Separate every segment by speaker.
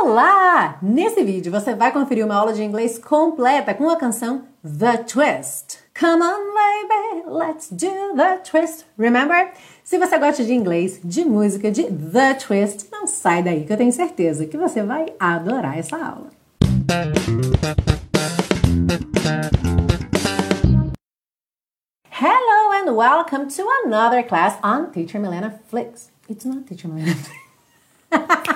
Speaker 1: Olá! Nesse vídeo você vai conferir uma aula de inglês completa com a canção The Twist. Come on, baby, let's do the twist. Remember? Se você gosta de inglês, de música, de The Twist, não sai daí que eu tenho certeza que você vai adorar essa aula. Hello and welcome to another class on Teacher Milena Flicks. It's not Teacher Milena.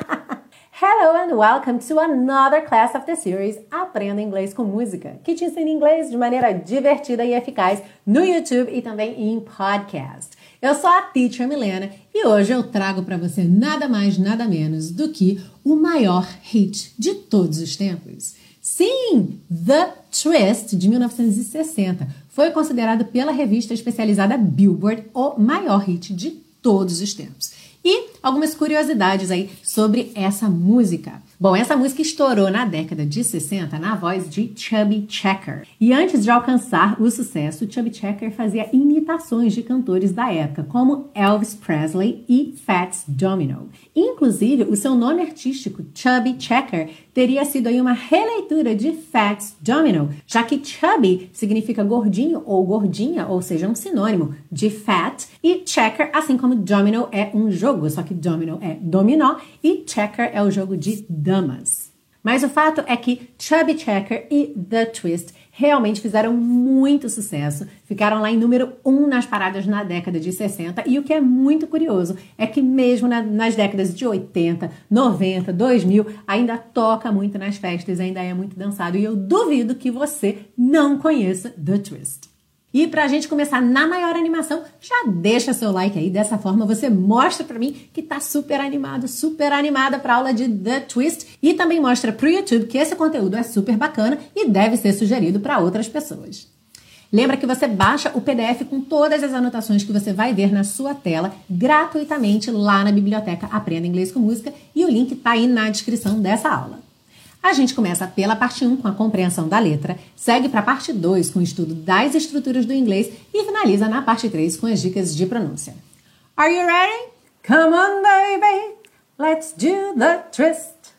Speaker 1: Hello and welcome to another class of the series Aprenda Inglês com Música, que te ensina inglês de maneira divertida e eficaz no YouTube e também em podcast. Eu sou a Teacher Milena e hoje eu trago para você nada mais, nada menos do que o maior hit de todos os tempos. Sim, The Twist de 1960 foi considerado pela revista especializada Billboard o maior hit de todos os tempos. E algumas curiosidades aí sobre essa música. Bom, essa música estourou na década de 60 na voz de Chubby Checker. E antes de alcançar o sucesso, Chubby Checker fazia imitações de cantores da época, como Elvis Presley e Fats Domino. Inclusive, o seu nome artístico, Chubby Checker, teria sido aí uma releitura de Fats Domino, já que Chubby significa gordinho ou gordinha, ou seja, um sinônimo de fat, e checker, assim como domino é um jogo, só que domino é dominó e checker é o jogo de damas. Mas o fato é que Chubby Checker e The Twist realmente fizeram muito sucesso, ficaram lá em número 1 um nas paradas na década de 60. E o que é muito curioso é que, mesmo na, nas décadas de 80, 90, 2000, ainda toca muito nas festas, ainda é muito dançado. E eu duvido que você não conheça The Twist. E para a gente começar na maior animação, já deixa seu like aí. Dessa forma você mostra para mim que tá super animado, super animada para aula de The Twist e também mostra pro YouTube que esse conteúdo é super bacana e deve ser sugerido para outras pessoas. Lembra que você baixa o PDF com todas as anotações que você vai ver na sua tela gratuitamente lá na biblioteca Aprenda Inglês com Música e o link está aí na descrição dessa aula. A gente começa pela parte 1 com a compreensão da letra, segue para a parte 2 com o estudo das estruturas do inglês e finaliza na parte 3 com as dicas de pronúncia. Are you ready? Come on, baby! Let's do the twist!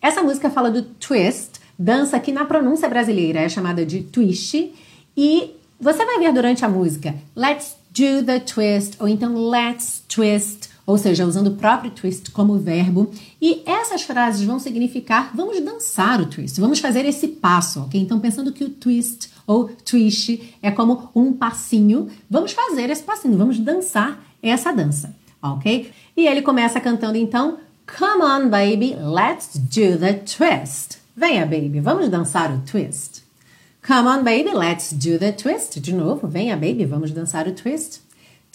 Speaker 1: Essa música fala do twist, dança que na pronúncia brasileira é chamada de twist, e você vai ver durante a música Let's do the twist ou então Let's twist ou seja, usando o próprio twist como verbo. E essas frases vão significar vamos dançar o twist, vamos fazer esse passo, ok? Então, pensando que o twist ou twist é como um passinho, vamos fazer esse passinho, vamos dançar essa dança, ok? E ele começa cantando então: Come on, baby, let's do the twist. Venha, baby, vamos dançar o twist. Come on, baby, let's do the twist. De novo, venha, baby, vamos dançar o twist.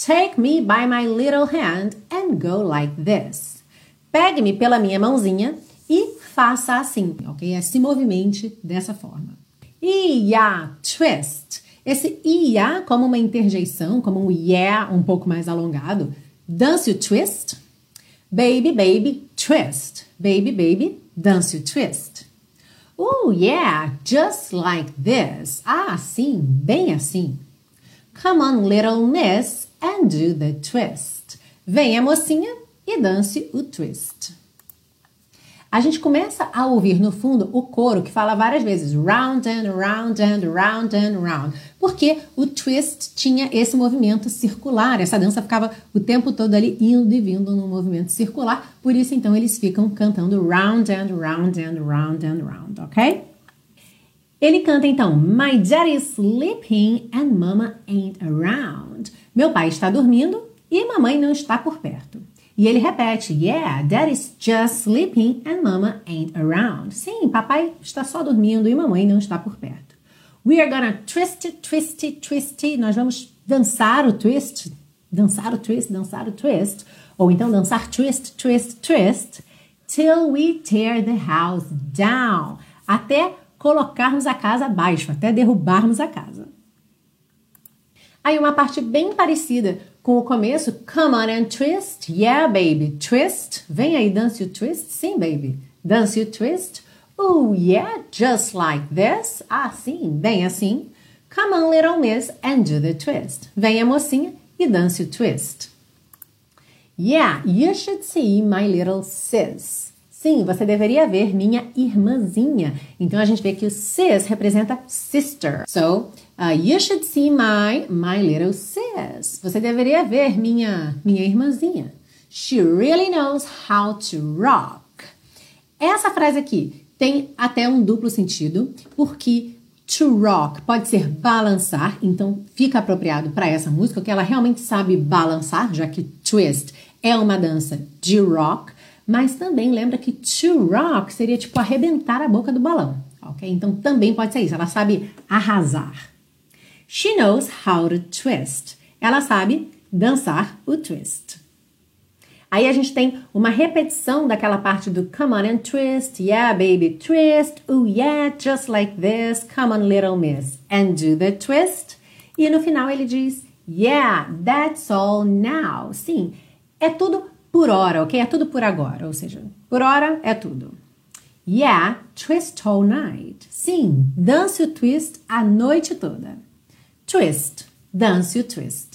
Speaker 1: Take me by my little hand and go like this. Pegue-me pela minha mãozinha e faça assim, ok? É se movimente dessa forma. Ia, twist. Esse ia como uma interjeição, como um yeah um pouco mais alongado. Dance o twist. Baby, baby, twist. Baby, baby, dance o twist. Oh, yeah, just like this. Ah, sim, bem assim. Come on, little miss, and do the twist. Venha, mocinha, e dance o twist. A gente começa a ouvir no fundo o coro que fala várias vezes round and round and round and round, porque o twist tinha esse movimento circular, essa dança ficava o tempo todo ali indo e vindo num movimento circular, por isso então eles ficam cantando round and round and round and round, ok? Ele canta então My daddy's sleeping and mama ain't around. Meu pai está dormindo e mamãe não está por perto. E ele repete, Yeah, daddy's just sleeping and mama ain't around. Sim, papai está só dormindo e mamãe não está por perto. We are gonna twist twist twist. Nós vamos dançar o twist, dançar o twist, dançar o twist. Ou então dançar twist, twist, twist. Till we tear the house down. Até colocarmos a casa abaixo, até derrubarmos a casa. Aí uma parte bem parecida com o começo, come on and twist, yeah baby, twist, vem aí, dance o twist, sim baby, dance o twist, oh yeah, just like this, assim, bem assim, come on little miss and do the twist, venha mocinha e dance o twist. Yeah, you should see my little sis. Sim, você deveria ver minha irmãzinha. Então a gente vê que o sis representa sister. So, uh, you should see my my little sis. Você deveria ver minha minha irmãzinha. She really knows how to rock. Essa frase aqui tem até um duplo sentido, porque to rock pode ser balançar, então fica apropriado para essa música, que ela realmente sabe balançar, já que twist é uma dança de rock, mas também lembra que to rock seria tipo arrebentar a boca do balão, ok? Então também pode ser isso, ela sabe arrasar. She knows how to twist. Ela sabe dançar o twist. Aí a gente tem uma repetição daquela parte do come on and twist, yeah baby, twist, oh yeah, just like this, come on little miss, and do the twist. E no final ele diz, yeah, that's all now. Sim, é tudo por hora, ok? É tudo por agora, ou seja, por hora é tudo. Yeah, twist all night. Sim, dance o twist a noite toda. Twist, dance o twist.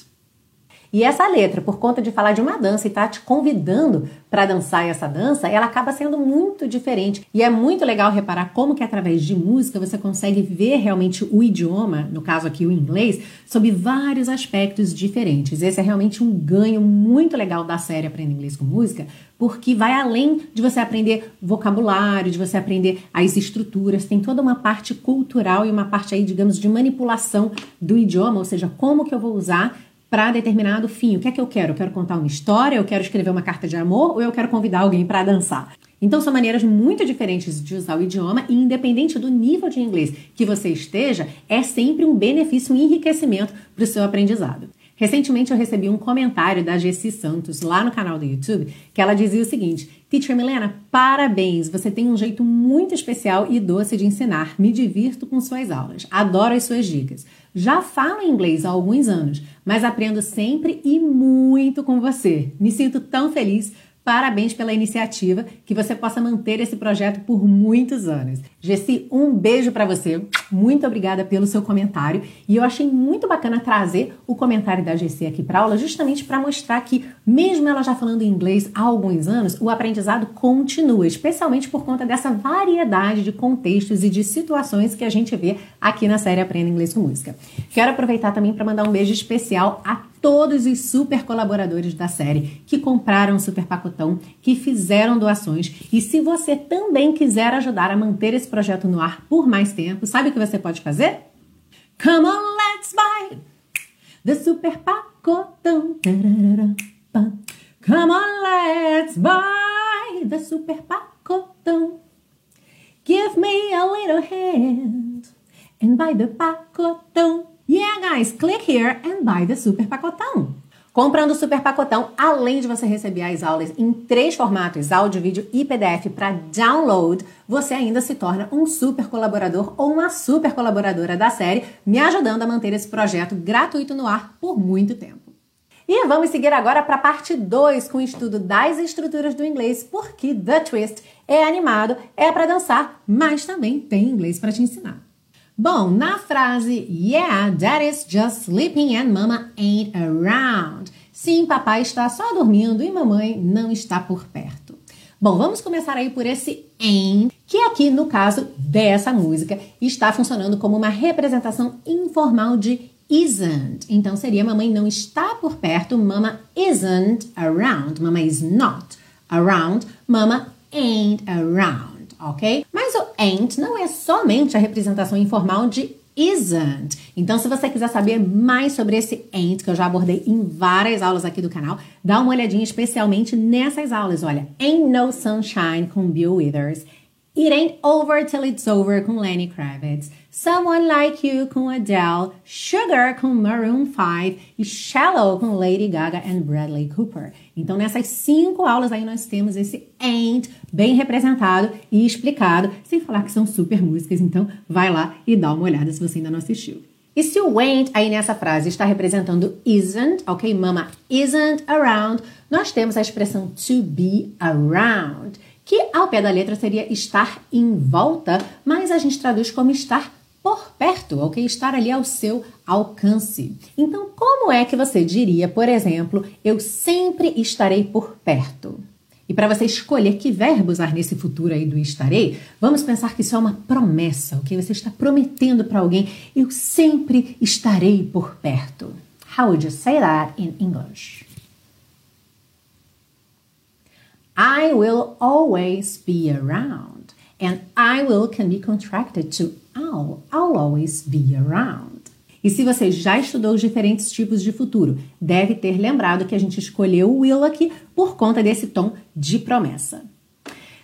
Speaker 1: E essa letra, por conta de falar de uma dança e tá te convidando para dançar essa dança, ela acaba sendo muito diferente. E é muito legal reparar como que através de música você consegue ver realmente o idioma, no caso aqui o inglês, sob vários aspectos diferentes. Esse é realmente um ganho muito legal da série Aprenda Inglês com Música, porque vai além de você aprender vocabulário, de você aprender as estruturas, tem toda uma parte cultural e uma parte aí, digamos, de manipulação do idioma, ou seja, como que eu vou usar para determinado fim. O que é que eu quero? Eu quero contar uma história, eu quero escrever uma carta de amor ou eu quero convidar alguém para dançar? Então são maneiras muito diferentes de usar o idioma e independente do nível de inglês que você esteja, é sempre um benefício, um enriquecimento para o seu aprendizado. Recentemente eu recebi um comentário da Jessi Santos lá no canal do YouTube que ela dizia o seguinte: Teacher Milena, parabéns! Você tem um jeito muito especial e doce de ensinar. Me divirto com suas aulas. Adoro as suas dicas. Já falo inglês há alguns anos, mas aprendo sempre e muito com você. Me sinto tão feliz Parabéns pela iniciativa, que você possa manter esse projeto por muitos anos. Gessi, um beijo para você. Muito obrigada pelo seu comentário. E eu achei muito bacana trazer o comentário da Gessi aqui para aula, justamente para mostrar que, mesmo ela já falando inglês há alguns anos, o aprendizado continua, especialmente por conta dessa variedade de contextos e de situações que a gente vê aqui na série Aprenda Inglês com Música. Quero aproveitar também para mandar um beijo especial a todos os super colaboradores da série que compraram o super pacotão, que fizeram doações. E se você também quiser ajudar a manter esse projeto no ar por mais tempo, sabe o que você pode fazer? Come on, let's buy the super pacotão. Come on, let's buy the super pacotão. Give me a little hand and buy the pacotão. Yeah, guys, click here and buy the super pacotão. Comprando o super pacotão, além de você receber as aulas em três formatos, áudio, vídeo e PDF para download, você ainda se torna um super colaborador ou uma super colaboradora da série, me ajudando a manter esse projeto gratuito no ar por muito tempo. E vamos seguir agora para a parte 2 com o estudo das estruturas do inglês, porque The Twist é animado, é para dançar, mas também tem inglês para te ensinar. Bom, na frase Yeah, Daddy's just sleeping and Mama ain't around. Sim, papai está só dormindo e mamãe não está por perto. Bom, vamos começar aí por esse ain't, que aqui no caso dessa música está funcionando como uma representação informal de isn't. Então seria mamãe não está por perto, mama isn't around, mama is not around, mama ain't around ok? Mas o ain't não é somente a representação informal de isn't. Então, se você quiser saber mais sobre esse ain't, que eu já abordei em várias aulas aqui do canal, dá uma olhadinha especialmente nessas aulas. Olha, Ain't No Sunshine com Bill Withers, It Ain't Over Till It's Over com Lenny Kravitz, Someone Like You com Adele, Sugar com Maroon 5 e Shallow com Lady Gaga and Bradley Cooper. Então, nessas cinco aulas aí nós temos esse ain't bem representado e explicado, sem falar que são super músicas, então vai lá e dá uma olhada se você ainda não assistiu. E se o ain't aí nessa frase está representando isn't, ok? Mama isn't around, nós temos a expressão to be around, que ao pé da letra seria estar em volta, mas a gente traduz como estar por perto, ok? Estar ali ao seu alcance. Então, como é que você diria, por exemplo, eu sempre estarei por perto? E para você escolher que verbo usar nesse futuro aí do estarei, vamos pensar que isso é uma promessa, ok? Você está prometendo para alguém, eu sempre estarei por perto. How would you say that in English? I will always be around. And I will can be contracted to I'll. I'll always be around. E se você já estudou os diferentes tipos de futuro, deve ter lembrado que a gente escolheu o will aqui por conta desse tom de promessa.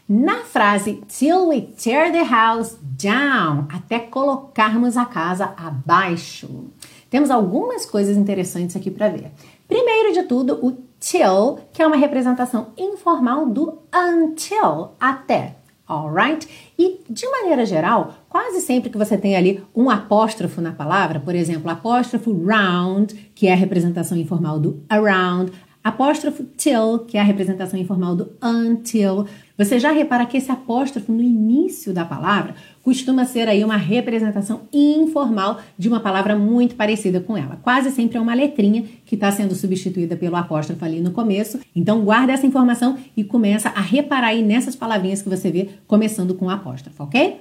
Speaker 1: Na frase till we tear the house down, até colocarmos a casa abaixo, temos algumas coisas interessantes aqui para ver. Primeiro de tudo, o till, que é uma representação informal do until, até alright? E de maneira geral, quase sempre que você tem ali um apóstrofo na palavra, por exemplo, apóstrofo round, que é a representação informal do around, apóstrofo till, que é a representação informal do until. Você já repara que esse apóstrofo no início da palavra costuma ser aí uma representação informal de uma palavra muito parecida com ela. Quase sempre é uma letrinha que está sendo substituída pelo apóstrofo ali no começo. Então guarda essa informação e começa a reparar aí nessas palavrinhas que você vê começando com o apóstrofo, ok?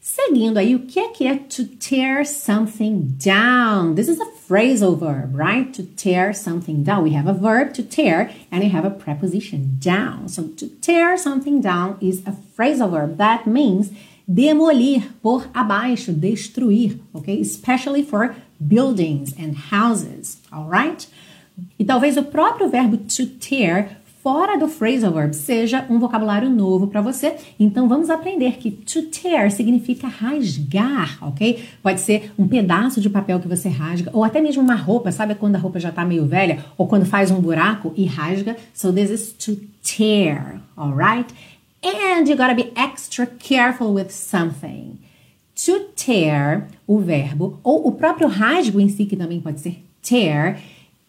Speaker 1: Seguindo aí, o que é que é to tear something down? This is a phrasal verb, right? To tear something down. We have a verb to tear and we have a preposition down. So to tear something down is a phrasal verb. That means demolir, por abaixo, destruir, ok? Especially for buildings and houses, alright? E talvez o próprio verbo to tear fora do phrasal verb seja um vocabulário novo para você. Então vamos aprender que to tear significa rasgar, ok? Pode ser um pedaço de papel que você rasga, ou até mesmo uma roupa, sabe quando a roupa já está meio velha, ou quando faz um buraco e rasga. So this is to tear, alright? And you gotta be extra careful with something. To tear, o verbo, ou o próprio rasgo em si, que também pode ser tear,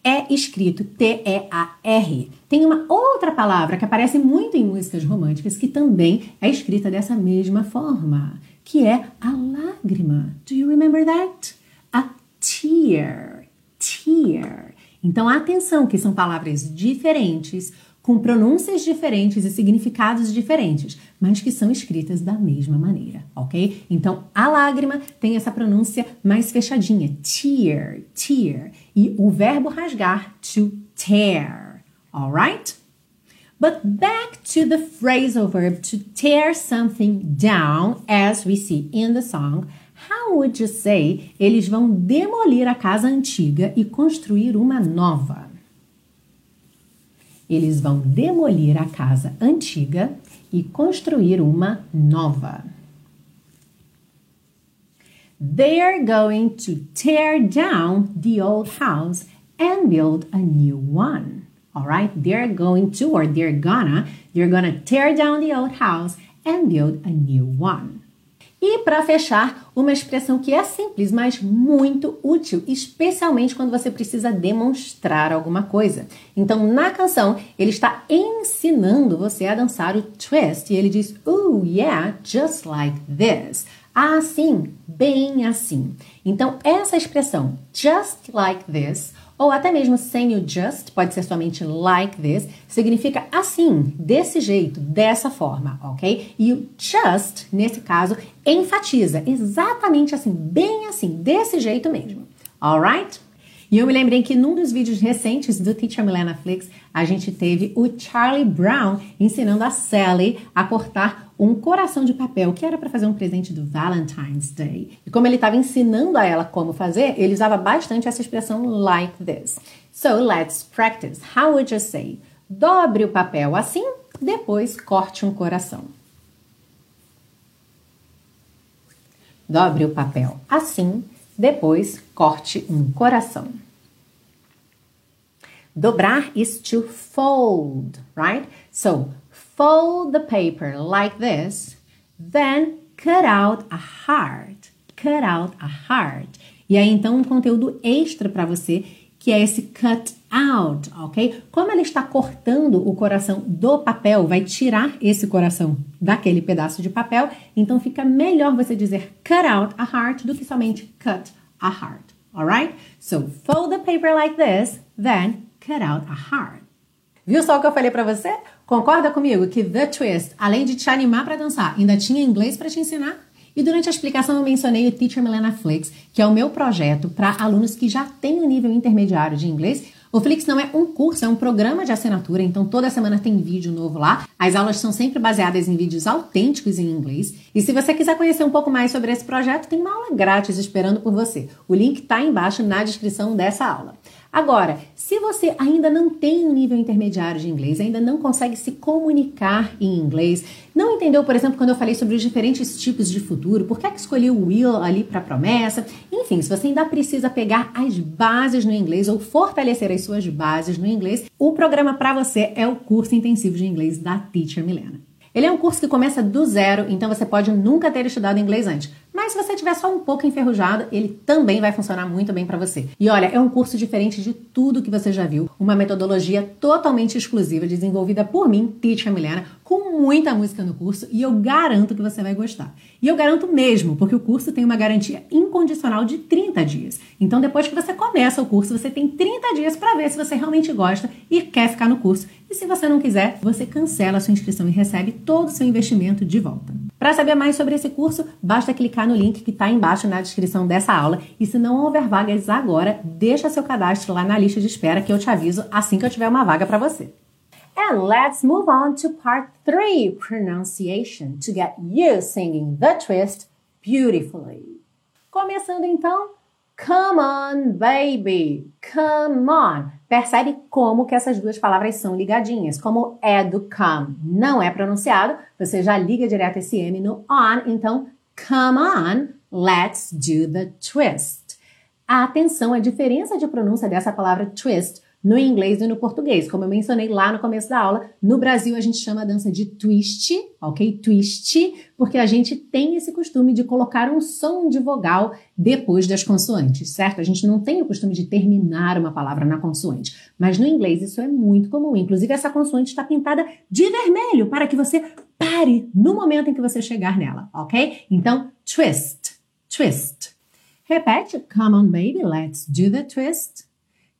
Speaker 1: é escrito T-E-A-R. Tem uma outra palavra que aparece muito em músicas românticas que também é escrita dessa mesma forma, que é a lágrima. Do you remember that? A tear. Tear. Então, atenção que são palavras diferentes, com pronúncias diferentes e significados diferentes, mas que são escritas da mesma maneira, ok? Então, a lágrima tem essa pronúncia mais fechadinha, tear, tear, e o verbo rasgar, to tear, alright? But back to the phrasal verb to tear something down, as we see in the song. How would you say eles vão demolir a casa antiga e construir uma nova? Eles vão demolir a casa antiga e construir uma nova. They're going to tear down the old house and build a new one. All right? They're going to, or they're gonna, they're gonna tear down the old house and build a new one. E para fechar, uma expressão que é simples, mas muito útil, especialmente quando você precisa demonstrar alguma coisa. Então, na canção, ele está ensinando você a dançar o twist e ele diz: Oh, yeah, just like this. Assim, bem assim. Então, essa expressão, just like this, ou até mesmo sem o just, pode ser somente like this, significa assim, desse jeito, dessa forma, ok? E o just, nesse caso, enfatiza exatamente assim, bem assim, desse jeito mesmo. Alright? E eu me lembrei que num dos vídeos recentes do Teacher Milena Flix, a gente teve o Charlie Brown ensinando a Sally a cortar um coração de papel, que era para fazer um presente do Valentine's Day. E como ele estava ensinando a ela como fazer, ele usava bastante essa expressão like this. So let's practice. How would you say? Dobre o papel assim, depois corte um coração. Dobre o papel assim, depois corte um coração. Dobrar is to fold, right? So fold the paper like this, then cut out a heart. Cut out a heart. E aí então um conteúdo extra para você que é esse cut out, ok? Como ela está cortando o coração do papel, vai tirar esse coração daquele pedaço de papel, então fica melhor você dizer cut out a heart do que somente cut a heart, alright? So fold the paper like this, then cut out a heart. Viu só o que eu falei para você? Concorda comigo que The Twist, além de te animar para dançar, ainda tinha inglês para te ensinar? E durante a explicação eu mencionei o Teacher Milena Flix, que é o meu projeto para alunos que já têm um nível intermediário de inglês o Flix não é um curso, é um programa de assinatura, então toda semana tem vídeo novo lá. As aulas são sempre baseadas em vídeos autênticos em inglês. E se você quiser conhecer um pouco mais sobre esse projeto, tem uma aula grátis esperando por você. O link está embaixo na descrição dessa aula. Agora, se você ainda não tem um nível intermediário de inglês, ainda não consegue se comunicar em inglês, não entendeu, por exemplo, quando eu falei sobre os diferentes tipos de futuro, por que é que escolhi o will ali para promessa, enfim, se você ainda precisa pegar as bases no inglês ou fortalecer as suas bases no inglês, o programa para você é o curso intensivo de inglês da Teacher Milena. Ele é um curso que começa do zero, então você pode nunca ter estudado inglês antes. Mas se você tiver só um pouco enferrujado, ele também vai funcionar muito bem para você. E olha, é um curso diferente de tudo que você já viu, uma metodologia totalmente exclusiva desenvolvida por mim, Teacher Milena, com muita música no curso e eu garanto que você vai gostar. E eu garanto mesmo, porque o curso tem uma garantia incondicional de 30 dias. Então depois que você começa o curso, você tem 30 dias para ver se você realmente gosta e quer ficar no curso. E se você não quiser, você cancela a sua inscrição e recebe todo o seu investimento de volta. Para saber mais sobre esse curso, basta clicar no link que está embaixo na descrição dessa aula. E se não houver vagas agora, deixa seu cadastro lá na lista de espera que eu te aviso assim que eu tiver uma vaga para você. And let's move on to part 3, pronunciation, to get you singing the twist beautifully. Começando então, come on baby, come on. Percebe como que essas duas palavras são ligadinhas. Como é do come não é pronunciado, você já liga direto esse M no on, então come on, let's do the twist. Atenção, a diferença de pronúncia dessa palavra twist no inglês e no português. Como eu mencionei lá no começo da aula, no Brasil a gente chama a dança de twist, ok? Twist, porque a gente tem esse costume de colocar um som de vogal depois das consoantes, certo? A gente não tem o costume de terminar uma palavra na consoante, mas no inglês isso é muito comum. Inclusive, essa consoante está pintada de vermelho para que você pare no momento em que você chegar nela, ok? Então, twist, twist. Repete, come on baby, let's do the twist.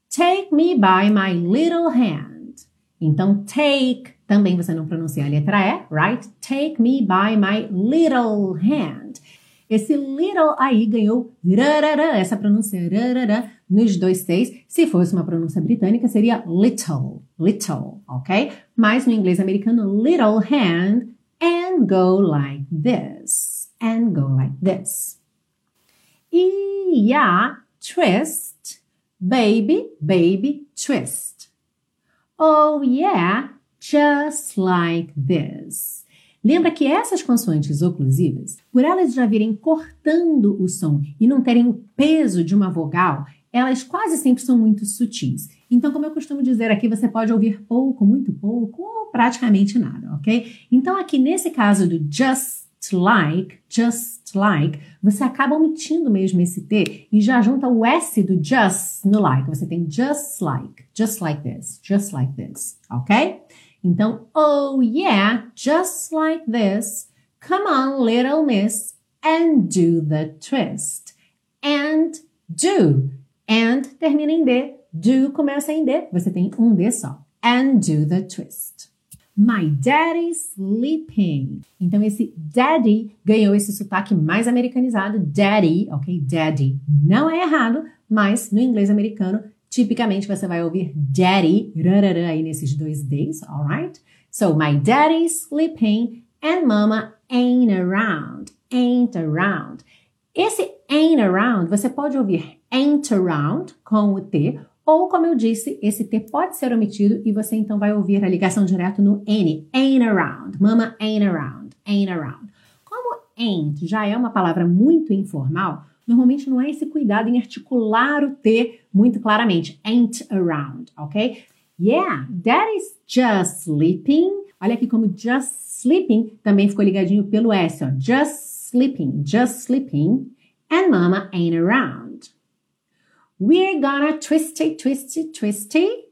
Speaker 1: Take me by my little hand. Então, take, também você não pronuncia a letra E, right? Take me by my little hand. Esse little aí ganhou rarara, essa pronúncia rarara nos dois seis. Se fosse uma pronúncia britânica, seria little, little, ok? Mas no inglês americano, little hand and go like this, and go like this. E a twist Baby, baby, twist. Oh yeah, just like this. Lembra que essas consoantes oclusivas, por elas já virem cortando o som e não terem o peso de uma vogal, elas quase sempre são muito sutis. Então, como eu costumo dizer aqui, você pode ouvir pouco, muito pouco ou praticamente nada, ok? Então, aqui nesse caso do just like, just like, você acaba omitindo mesmo esse T e já junta o S do just no like. Você tem just like, just like this, just like this, ok? Então, oh yeah, just like this. Come on, little miss, and do the twist. And do. And termina em D. Do começa em D. Você tem um D só. And do the twist. My daddy's sleeping. Então, esse daddy ganhou esse sotaque mais americanizado. Daddy, ok? Daddy. Não é errado, mas no inglês americano, tipicamente você vai ouvir daddy, rarara, aí nesses dois Ds, alright? So, my daddy's sleeping and mama ain't around. Ain't around. Esse ain't around, você pode ouvir ain't around com o T ou, como eu disse, esse T pode ser omitido e você então vai ouvir a ligação direto no N. Ain't around. Mama ain't around. Ain't around. Como ain't já é uma palavra muito informal, normalmente não há esse cuidado em articular o T muito claramente. Ain't around, ok? Yeah, daddy's just sleeping. Olha aqui como just sleeping também ficou ligadinho pelo S, ó. Just sleeping, just sleeping. And mama ain't around. We're gonna twist it, twist it, twist it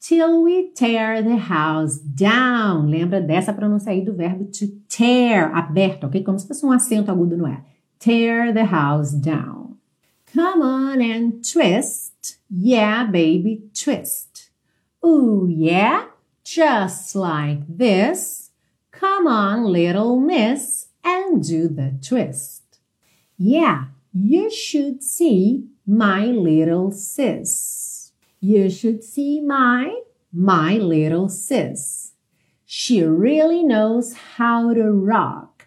Speaker 1: till we tear the house down. Lembra dessa pronúncia aí do verbo to tear, aberto, ok? Como se fosse um acento agudo no é. Tear the house down. Come on and twist. Yeah, baby, twist. Ooh, yeah, just like this. Come on, little miss, and do the twist. Yeah, you should see my little sis. You should see my, my little sis. She really knows how to rock.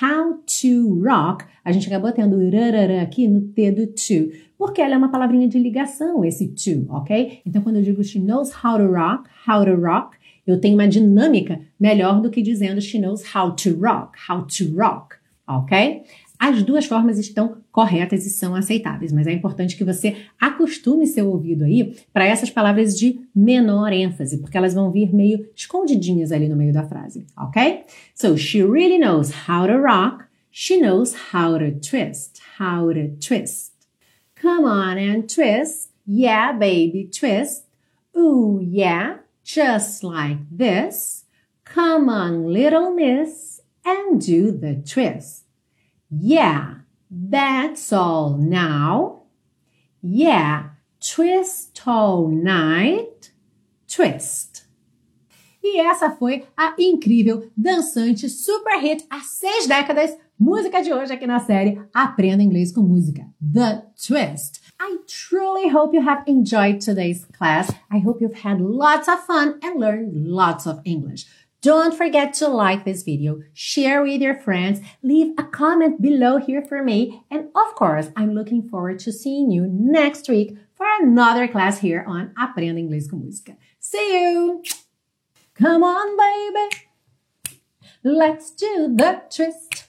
Speaker 1: How to rock. A gente acabou tendo rarará aqui no T do to, porque ela é uma palavrinha de ligação, esse to, ok? Então, quando eu digo she knows how to rock, how to rock, eu tenho uma dinâmica melhor do que dizendo she knows how to rock, how to rock, ok? As duas formas estão corretas e são aceitáveis, mas é importante que você acostume seu ouvido aí para essas palavras de menor ênfase, porque elas vão vir meio escondidinhas ali no meio da frase, ok? So she really knows how to rock, she knows how to twist, how to twist. Come on and twist, yeah baby twist. Ooh yeah, just like this. Come on little miss and do the twist. Yeah, that's all now. Yeah, twist all night. Twist. E essa foi a incrível, dançante, super hit há seis décadas, música de hoje aqui na série Aprenda Inglês com Música, The Twist. I truly hope you have enjoyed today's class. I hope you've had lots of fun and learned lots of English. Don't forget to like this video, share with your friends, leave a comment below here for me, and of course, I'm looking forward to seeing you next week for another class here on Aprenda Inglês com Música. See you! Come on, baby! Let's do the twist.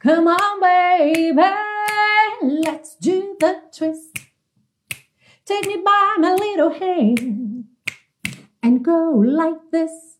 Speaker 1: Come on, baby! Let's do the twist. Take me by my little hand and go like this.